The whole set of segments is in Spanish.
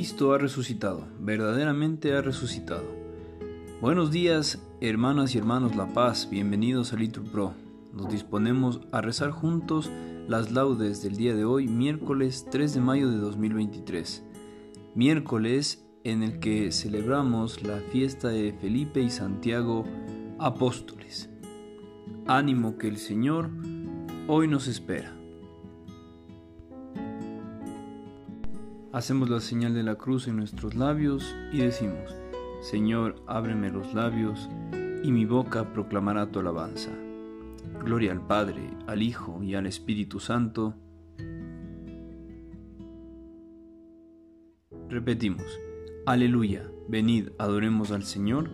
Cristo ha resucitado, verdaderamente ha resucitado. Buenos días, hermanas y hermanos La Paz, bienvenidos a Little Pro. Nos disponemos a rezar juntos las laudes del día de hoy, miércoles 3 de mayo de 2023. Miércoles en el que celebramos la fiesta de Felipe y Santiago apóstoles. Ánimo que el Señor hoy nos espera. Hacemos la señal de la cruz en nuestros labios y decimos, Señor, ábreme los labios y mi boca proclamará tu alabanza. Gloria al Padre, al Hijo y al Espíritu Santo. Repetimos, Aleluya, venid, adoremos al Señor.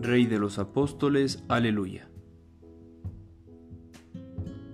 Rey de los apóstoles, aleluya.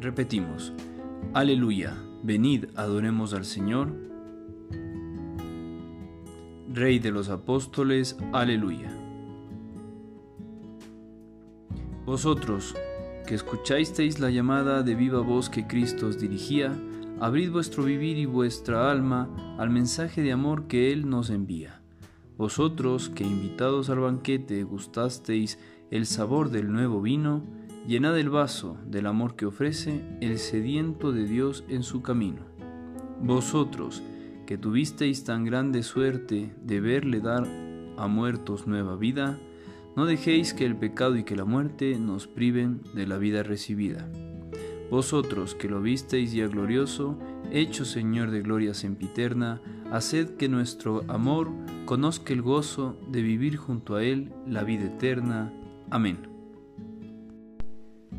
Repetimos, Aleluya, venid, adoremos al Señor. Rey de los apóstoles, aleluya. Vosotros, que escuchasteis la llamada de viva voz que Cristo os dirigía, abrid vuestro vivir y vuestra alma al mensaje de amor que Él nos envía. Vosotros, que invitados al banquete gustasteis el sabor del nuevo vino, Llenad el vaso del amor que ofrece el sediento de Dios en su camino. Vosotros, que tuvisteis tan grande suerte de verle dar a muertos nueva vida, no dejéis que el pecado y que la muerte nos priven de la vida recibida. Vosotros que lo visteis ya glorioso, hecho Señor de gloria sempiterna, haced que nuestro amor conozca el gozo de vivir junto a Él la vida eterna. Amén.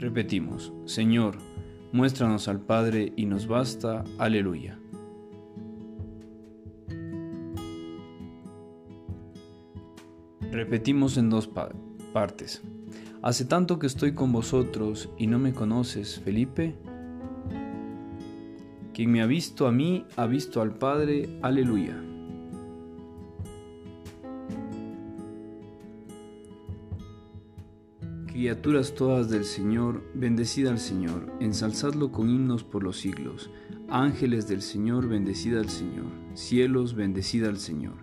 Repetimos, Señor, Muéstranos al Padre y nos basta. Aleluya. Repetimos en dos partes. Hace tanto que estoy con vosotros y no me conoces, Felipe. Quien me ha visto a mí, ha visto al Padre. Aleluya. Criaturas todas del Señor, bendecida al Señor, ensalzadlo con himnos por los siglos. Ángeles del Señor, bendecida al Señor. Cielos, bendecida al Señor.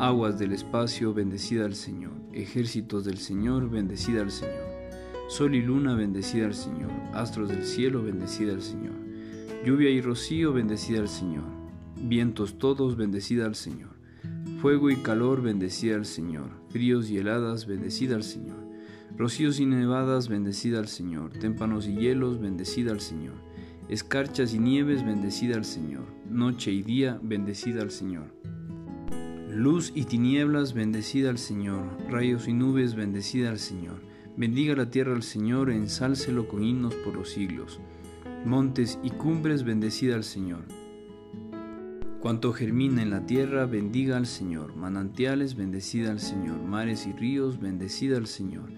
Aguas del espacio, bendecida al Señor. Ejércitos del Señor, bendecida al Señor. Sol y luna, bendecida al Señor. Astros del cielo, bendecida al Señor. Lluvia y rocío, bendecida al Señor. Vientos todos, bendecida al Señor. Fuego y calor, bendecida al Señor. Fríos y heladas, bendecida al Señor. Rocíos y nevadas, bendecida al Señor. Témpanos y hielos, bendecida al Señor. Escarchas y nieves, bendecida al Señor. Noche y día, bendecida al Señor. Luz y tinieblas, bendecida al Señor. Rayos y nubes, bendecida al Señor. Bendiga la tierra al Señor, ensálcelo con himnos por los siglos. Montes y cumbres, bendecida al Señor. Cuanto germina en la tierra, bendiga al Señor. Manantiales, bendecida al Señor. Mares y ríos, bendecida al Señor.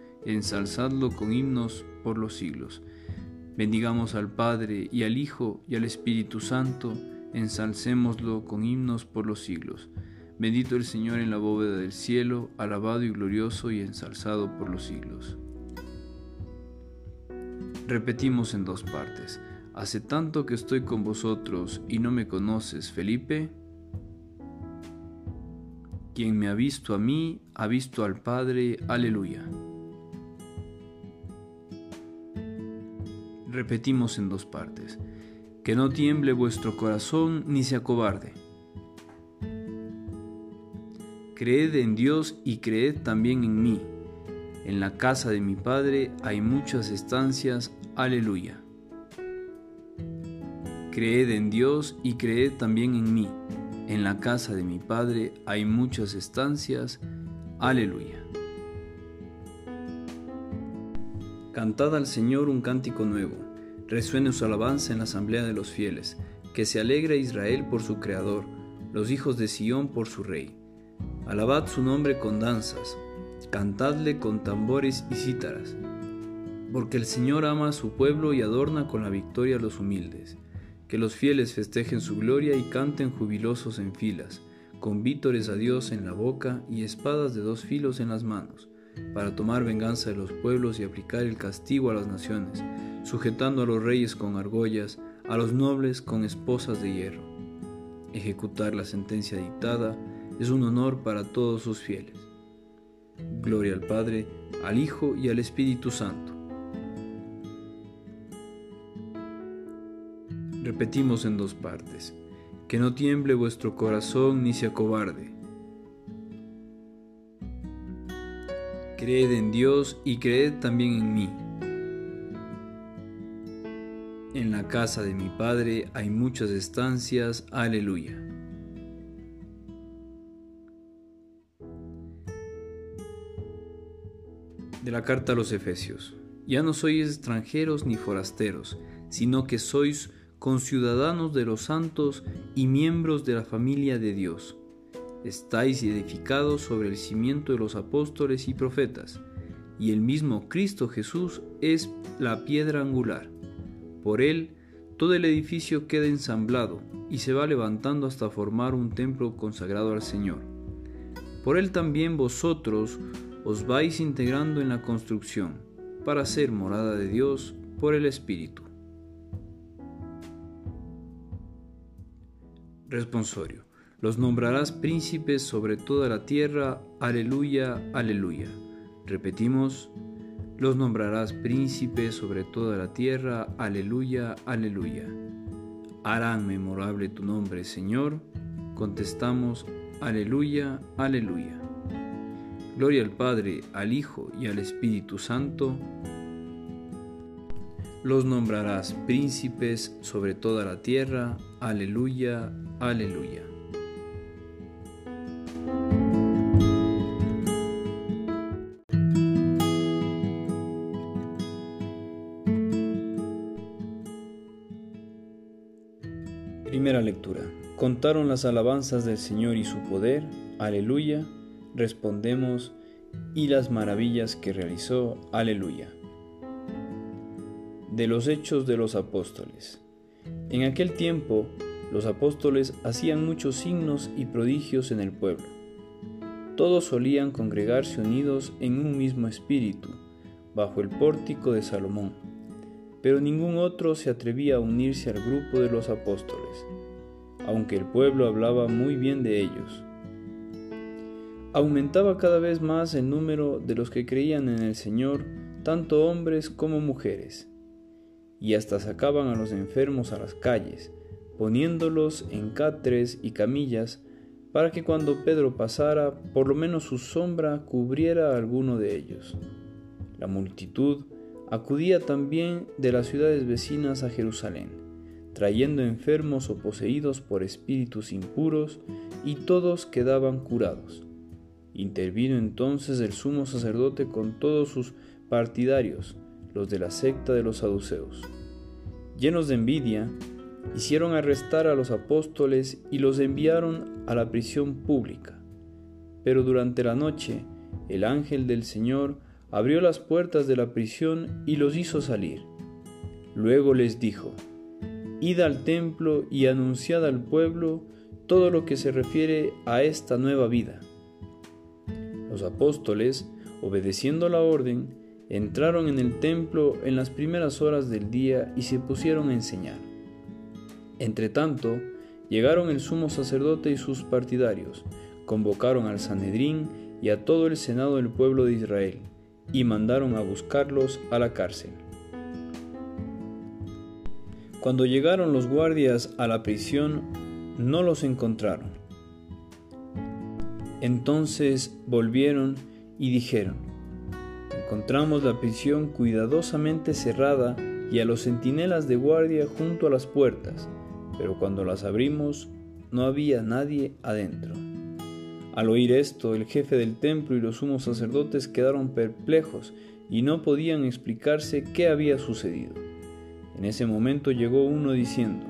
Ensalzadlo con himnos por los siglos. Bendigamos al Padre y al Hijo y al Espíritu Santo, ensalcémoslo con himnos por los siglos. Bendito el Señor en la bóveda del cielo, alabado y glorioso y ensalzado por los siglos. Repetimos en dos partes. Hace tanto que estoy con vosotros y no me conoces, Felipe. Quien me ha visto a mí, ha visto al Padre. Aleluya. Repetimos en dos partes. Que no tiemble vuestro corazón ni se acobarde. Creed en Dios y creed también en mí. En la casa de mi Padre hay muchas estancias. Aleluya. Creed en Dios y creed también en mí. En la casa de mi Padre hay muchas estancias. Aleluya. Cantad al Señor un cántico nuevo. Resuene su alabanza en la asamblea de los fieles. Que se alegre Israel por su Creador, los hijos de Sión por su Rey. Alabad su nombre con danzas. Cantadle con tambores y cítaras. Porque el Señor ama a su pueblo y adorna con la victoria a los humildes que los fieles festejen su gloria y canten jubilosos en filas, con vítores a Dios en la boca y espadas de dos filos en las manos, para tomar venganza de los pueblos y aplicar el castigo a las naciones, sujetando a los reyes con argollas, a los nobles con esposas de hierro. Ejecutar la sentencia dictada es un honor para todos sus fieles. Gloria al Padre, al Hijo y al Espíritu Santo Repetimos en dos partes. Que no tiemble vuestro corazón ni se acobarde. Creed en Dios y creed también en mí. En la casa de mi Padre hay muchas estancias. Aleluya. De la carta a los Efesios. Ya no sois extranjeros ni forasteros, sino que sois conciudadanos de los santos y miembros de la familia de Dios. Estáis edificados sobre el cimiento de los apóstoles y profetas, y el mismo Cristo Jesús es la piedra angular. Por él, todo el edificio queda ensamblado y se va levantando hasta formar un templo consagrado al Señor. Por él también vosotros os vais integrando en la construcción, para ser morada de Dios por el Espíritu. Responsorio. Los nombrarás príncipes sobre toda la tierra. Aleluya, aleluya. Repetimos. Los nombrarás príncipes sobre toda la tierra. Aleluya, aleluya. Harán memorable tu nombre, Señor. Contestamos. Aleluya, aleluya. Gloria al Padre, al Hijo y al Espíritu Santo. Los nombrarás príncipes sobre toda la tierra. Aleluya, Aleluya. Contaron las alabanzas del Señor y su poder. Aleluya. Respondemos. Y las maravillas que realizó. Aleluya. De los hechos de los apóstoles. En aquel tiempo los apóstoles hacían muchos signos y prodigios en el pueblo. Todos solían congregarse unidos en un mismo espíritu, bajo el pórtico de Salomón, pero ningún otro se atrevía a unirse al grupo de los apóstoles, aunque el pueblo hablaba muy bien de ellos. aumentaba cada vez más el número de los que creían en el Señor, tanto hombres como mujeres, y hasta sacaban a los enfermos a las calles, poniéndolos en catres y camillas, para que cuando Pedro pasara, por lo menos su sombra cubriera a alguno de ellos. La multitud acudía también de las ciudades vecinas a Jerusalén, trayendo enfermos o poseídos por espíritus impuros, y todos quedaban curados. Intervino entonces el sumo sacerdote con todos sus partidarios, los de la secta de los saduceos. Llenos de envidia, hicieron arrestar a los apóstoles y los enviaron a la prisión pública. Pero durante la noche, el ángel del Señor abrió las puertas de la prisión y los hizo salir. Luego les dijo, Id al templo y anunciad al pueblo todo lo que se refiere a esta nueva vida. Los apóstoles, obedeciendo la orden, entraron en el templo en las primeras horas del día y se pusieron a enseñar. Entretanto, llegaron el sumo sacerdote y sus partidarios, convocaron al Sanedrín y a todo el senado del pueblo de Israel, y mandaron a buscarlos a la cárcel. Cuando llegaron los guardias a la prisión, no los encontraron entonces volvieron y dijeron, encontramos la prisión cuidadosamente cerrada y a los centinelas de guardia junto a las puertas, pero cuando las abrimos no había nadie adentro. Al oír esto, el jefe del templo y los sumos sacerdotes quedaron perplejos y no podían explicarse qué había sucedido. En ese momento llegó uno diciendo,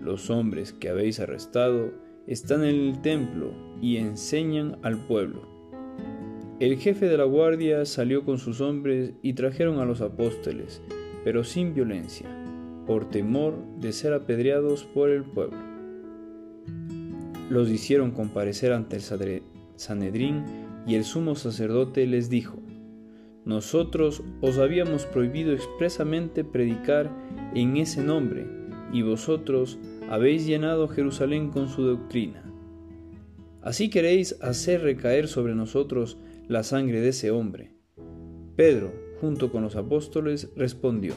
los hombres que habéis arrestado están en el templo y enseñan al pueblo. El jefe de la guardia salió con sus hombres y trajeron a los apóstoles, pero sin violencia, por temor de ser apedreados por el pueblo. Los hicieron comparecer ante el Sanedrín y el sumo sacerdote les dijo, Nosotros os habíamos prohibido expresamente predicar en ese nombre, y vosotros habéis llenado Jerusalén con su doctrina. Así queréis hacer recaer sobre nosotros la sangre de ese hombre. Pedro, junto con los apóstoles, respondió,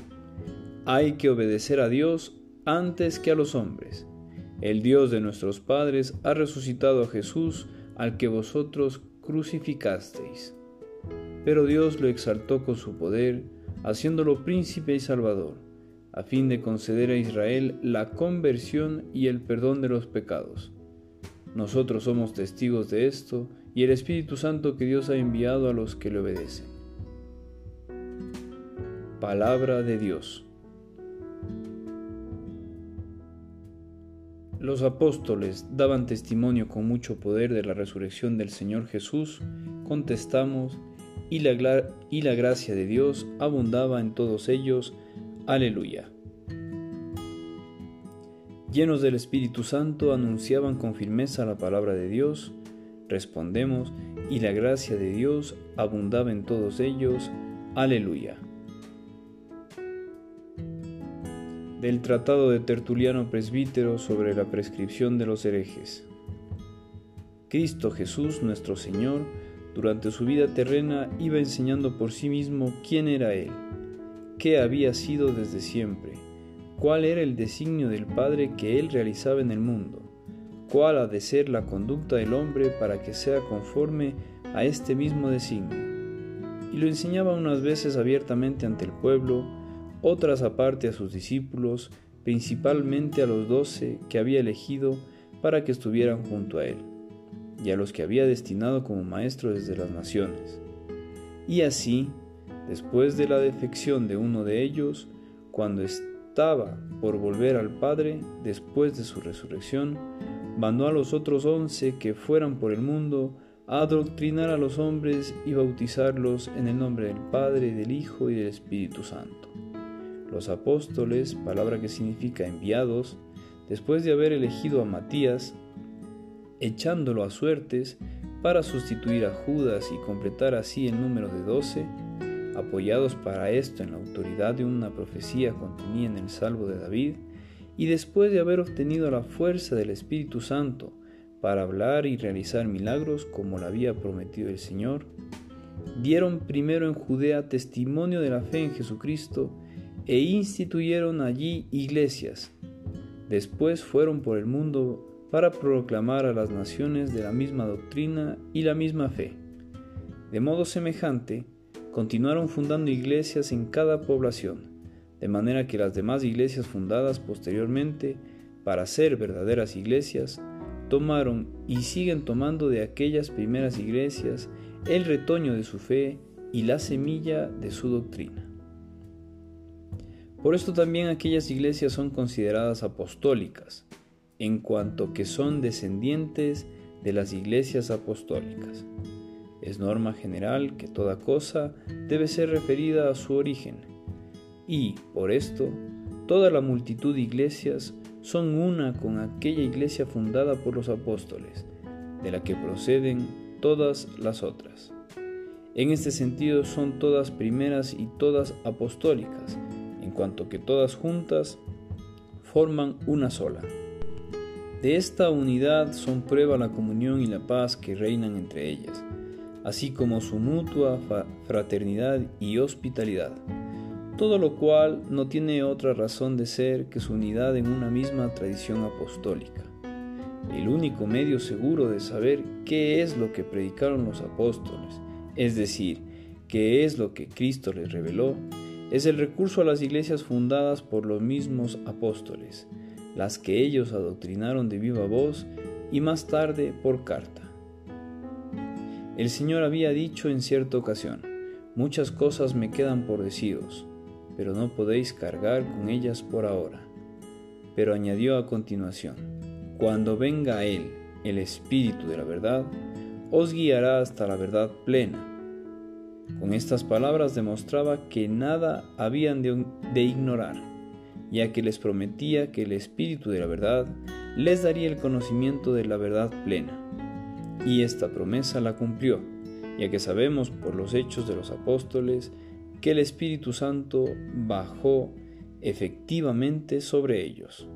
Hay que obedecer a Dios antes que a los hombres. El Dios de nuestros padres ha resucitado a Jesús, al que vosotros crucificasteis. Pero Dios lo exaltó con su poder, haciéndolo príncipe y salvador a fin de conceder a Israel la conversión y el perdón de los pecados. Nosotros somos testigos de esto y el Espíritu Santo que Dios ha enviado a los que le obedecen. Palabra de Dios. Los apóstoles daban testimonio con mucho poder de la resurrección del Señor Jesús, contestamos, y la, y la gracia de Dios abundaba en todos ellos, Aleluya. Llenos del Espíritu Santo anunciaban con firmeza la palabra de Dios, respondemos, y la gracia de Dios abundaba en todos ellos. Aleluya. Del Tratado de Tertuliano Presbítero sobre la prescripción de los herejes. Cristo Jesús nuestro Señor, durante su vida terrena, iba enseñando por sí mismo quién era Él qué había sido desde siempre, cuál era el designio del Padre que él realizaba en el mundo, cuál ha de ser la conducta del hombre para que sea conforme a este mismo designio. Y lo enseñaba unas veces abiertamente ante el pueblo, otras aparte a sus discípulos, principalmente a los doce que había elegido para que estuvieran junto a él, y a los que había destinado como maestros desde las naciones. Y así, Después de la defección de uno de ellos, cuando estaba por volver al Padre, después de su resurrección, mandó a los otros once que fueran por el mundo a adoctrinar a los hombres y bautizarlos en el nombre del Padre, del Hijo y del Espíritu Santo. Los apóstoles, palabra que significa enviados, después de haber elegido a Matías, echándolo a suertes para sustituir a Judas y completar así el número de doce, apoyados para esto en la autoridad de una profecía contenida en el Salvo de David, y después de haber obtenido la fuerza del Espíritu Santo para hablar y realizar milagros como lo había prometido el Señor, dieron primero en Judea testimonio de la fe en Jesucristo e instituyeron allí iglesias. Después fueron por el mundo para proclamar a las naciones de la misma doctrina y la misma fe. De modo semejante, continuaron fundando iglesias en cada población, de manera que las demás iglesias fundadas posteriormente para ser verdaderas iglesias, tomaron y siguen tomando de aquellas primeras iglesias el retoño de su fe y la semilla de su doctrina. Por esto también aquellas iglesias son consideradas apostólicas, en cuanto que son descendientes de las iglesias apostólicas. Es norma general que toda cosa debe ser referida a su origen, y, por esto, toda la multitud de iglesias son una con aquella iglesia fundada por los apóstoles, de la que proceden todas las otras. En este sentido son todas primeras y todas apostólicas, en cuanto que todas juntas forman una sola. De esta unidad son prueba la comunión y la paz que reinan entre ellas, así como su mutua fraternidad y hospitalidad todo lo cual no tiene otra razón de ser que su unidad en una misma tradición apostólica. El único medio seguro de saber qué es lo que predicaron los apóstoles, es decir, qué es lo que Cristo les reveló, es el recurso a las iglesias fundadas por los mismos apóstoles, las que ellos adoctrinaron de viva voz y más tarde por carta. El Señor había dicho en cierta ocasión, muchas cosas me quedan por deciros, pero no podéis cargar con ellas por ahora. Pero añadió a continuación, cuando venga Él, el Espíritu de la verdad, os guiará hasta la verdad plena. Con estas palabras demostraba que nada habían de, de ignorar, ya que les prometía que el Espíritu de la verdad les daría el conocimiento de la verdad plena. Y esta promesa la cumplió, ya que sabemos por los hechos de los apóstoles que el Espíritu Santo bajó efectivamente sobre ellos.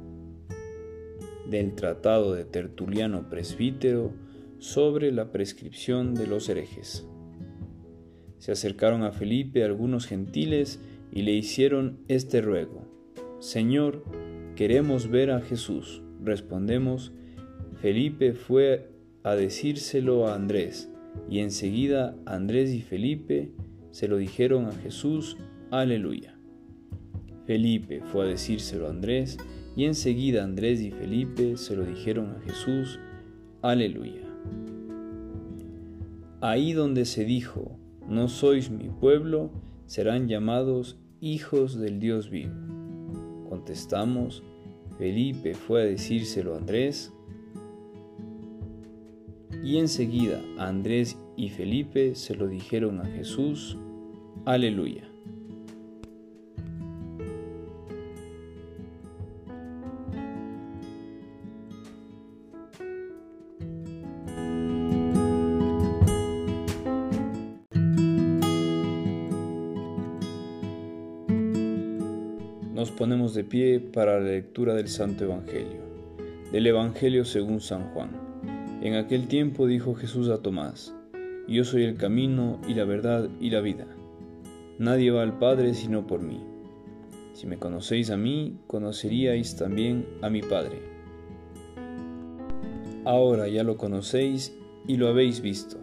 Del Tratado de Tertuliano Presbítero sobre la prescripción de los herejes. Se acercaron a Felipe algunos gentiles y le hicieron este ruego. Señor, queremos ver a Jesús. Respondemos, Felipe fue a decírselo a Andrés, y enseguida Andrés y Felipe se lo dijeron a Jesús, aleluya. Felipe fue a decírselo a Andrés, y enseguida Andrés y Felipe se lo dijeron a Jesús, aleluya. Ahí donde se dijo, no sois mi pueblo, serán llamados hijos del Dios vivo. Contestamos, Felipe fue a decírselo a Andrés, y enseguida Andrés y Felipe se lo dijeron a Jesús. Aleluya. Nos ponemos de pie para la lectura del Santo Evangelio. Del Evangelio según San Juan. En aquel tiempo dijo Jesús a Tomás, Yo soy el camino y la verdad y la vida. Nadie va al Padre sino por mí. Si me conocéis a mí, conoceríais también a mi Padre. Ahora ya lo conocéis y lo habéis visto.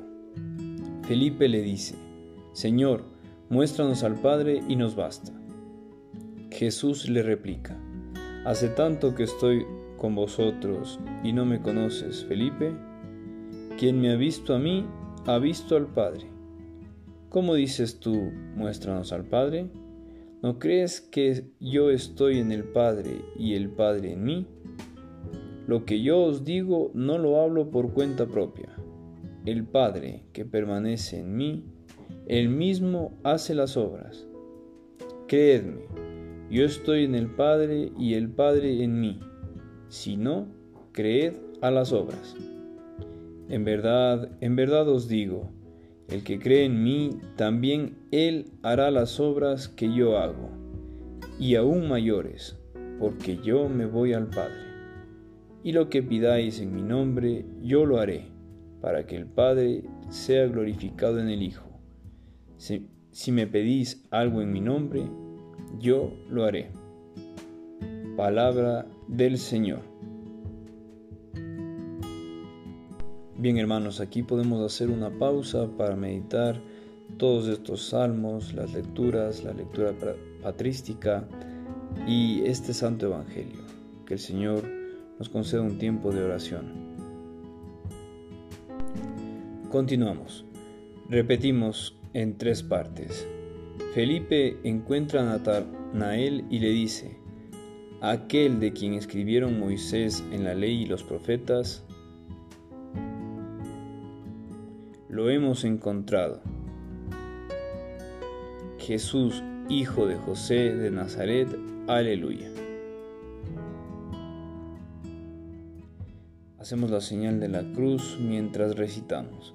Felipe le dice, Señor, muéstranos al Padre y nos basta. Jesús le replica, Hace tanto que estoy con vosotros y no me conoces, Felipe. Quien me ha visto a mí, ha visto al Padre. ¿Cómo dices tú, muéstranos al Padre? ¿No crees que yo estoy en el Padre y el Padre en mí? Lo que yo os digo no lo hablo por cuenta propia. El Padre que permanece en mí, él mismo hace las obras. Creedme, yo estoy en el Padre y el Padre en mí. Si no, creed a las obras. En verdad, en verdad os digo, el que cree en mí, también él hará las obras que yo hago, y aún mayores, porque yo me voy al Padre. y lo que pidáis en mi nombre, yo lo haré, para que el Padre sea glorificado en el Hijo. Si, si me pedís algo en mi nombre, yo lo haré. Palabra del Señor. Bien hermanos, aquí podemos hacer una pausa para meditar todos estos salmos, las lecturas, la lectura patrística y este santo evangelio. Que el Señor nos conceda un tiempo de oración. Continuamos. Repetimos en tres partes. Felipe encuentra a Natanael y le dice, aquel de quien escribieron Moisés en la ley y los profetas, lo hemos encontrado. Jesús, hijo de José de Nazaret, aleluya. Hacemos la señal de la cruz mientras recitamos.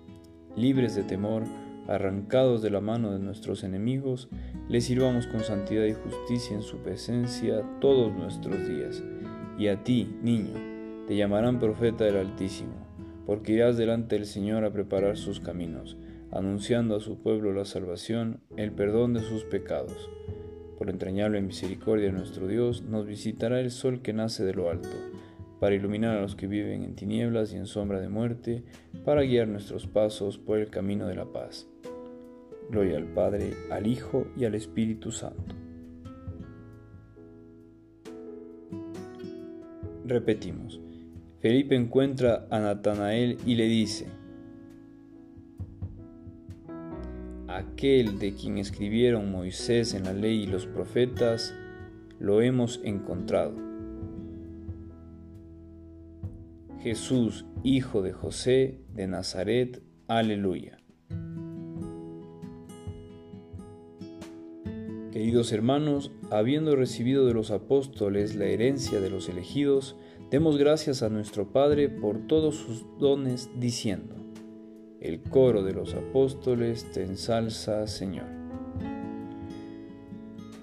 libres de temor, arrancados de la mano de nuestros enemigos, le sirvamos con santidad y justicia en su presencia todos nuestros días. Y a ti, niño, te llamarán profeta del Altísimo, porque irás delante del Señor a preparar sus caminos, anunciando a su pueblo la salvación, el perdón de sus pecados. Por entrañable misericordia de nuestro Dios, nos visitará el sol que nace de lo alto para iluminar a los que viven en tinieblas y en sombra de muerte, para guiar nuestros pasos por el camino de la paz. Gloria al Padre, al Hijo y al Espíritu Santo. Repetimos. Felipe encuentra a Natanael y le dice, Aquel de quien escribieron Moisés en la ley y los profetas, lo hemos encontrado Jesús, Hijo de José de Nazaret. Aleluya. Queridos hermanos, habiendo recibido de los apóstoles la herencia de los elegidos, demos gracias a nuestro Padre por todos sus dones, diciendo, el coro de los apóstoles te ensalza, Señor.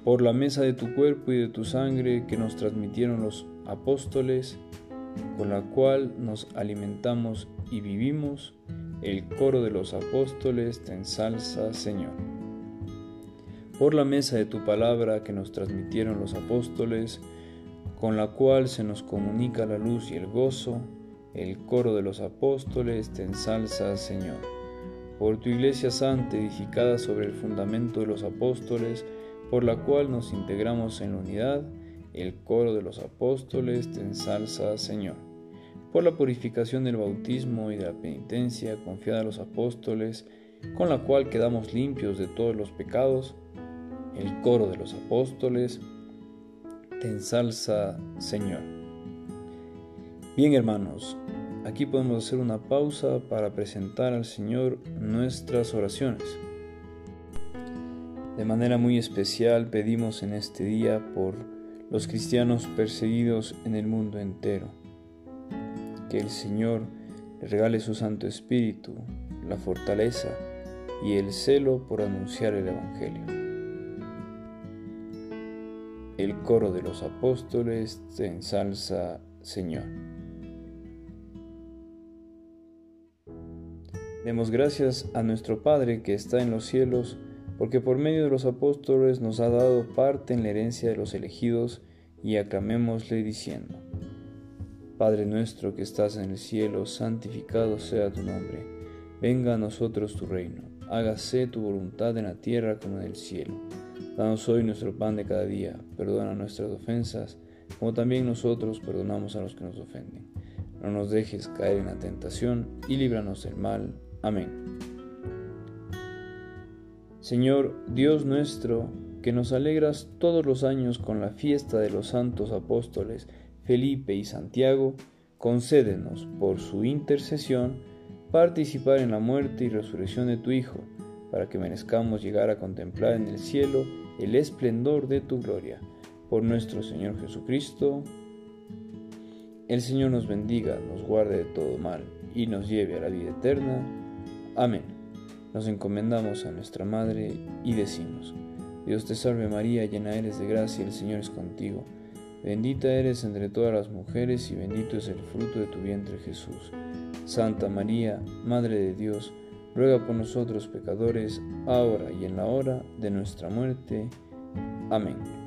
Por la mesa de tu cuerpo y de tu sangre que nos transmitieron los apóstoles, con la cual nos alimentamos y vivimos, el coro de los apóstoles te ensalza, Señor. Por la mesa de tu palabra que nos transmitieron los apóstoles, con la cual se nos comunica la luz y el gozo, el coro de los apóstoles te ensalza, Señor. Por tu iglesia santa edificada sobre el fundamento de los apóstoles, por la cual nos integramos en la unidad, el coro de los apóstoles te ensalza, Señor. Por la purificación del bautismo y de la penitencia confiada a los apóstoles, con la cual quedamos limpios de todos los pecados, el coro de los apóstoles te ensalza, Señor. Bien hermanos, aquí podemos hacer una pausa para presentar al Señor nuestras oraciones. De manera muy especial pedimos en este día por los cristianos perseguidos en el mundo entero. Que el Señor le regale su Santo Espíritu, la fortaleza y el celo por anunciar el Evangelio. El coro de los apóstoles te ensalza, Señor. Demos gracias a nuestro Padre que está en los cielos, porque por medio de los apóstoles nos ha dado parte en la herencia de los elegidos, y aclamémosle diciendo, Padre nuestro que estás en el cielo, santificado sea tu nombre, venga a nosotros tu reino, hágase tu voluntad en la tierra como en el cielo. Danos hoy nuestro pan de cada día, perdona nuestras ofensas, como también nosotros perdonamos a los que nos ofenden. No nos dejes caer en la tentación y líbranos del mal. Amén. Señor Dios nuestro, que nos alegras todos los años con la fiesta de los santos apóstoles Felipe y Santiago, concédenos, por su intercesión, participar en la muerte y resurrección de tu Hijo, para que merezcamos llegar a contemplar en el cielo el esplendor de tu gloria. Por nuestro Señor Jesucristo. El Señor nos bendiga, nos guarde de todo mal y nos lleve a la vida eterna. Amén. Nos encomendamos a nuestra Madre y decimos, Dios te salve María, llena eres de gracia, el Señor es contigo. Bendita eres entre todas las mujeres y bendito es el fruto de tu vientre Jesús. Santa María, Madre de Dios, ruega por nosotros pecadores, ahora y en la hora de nuestra muerte. Amén.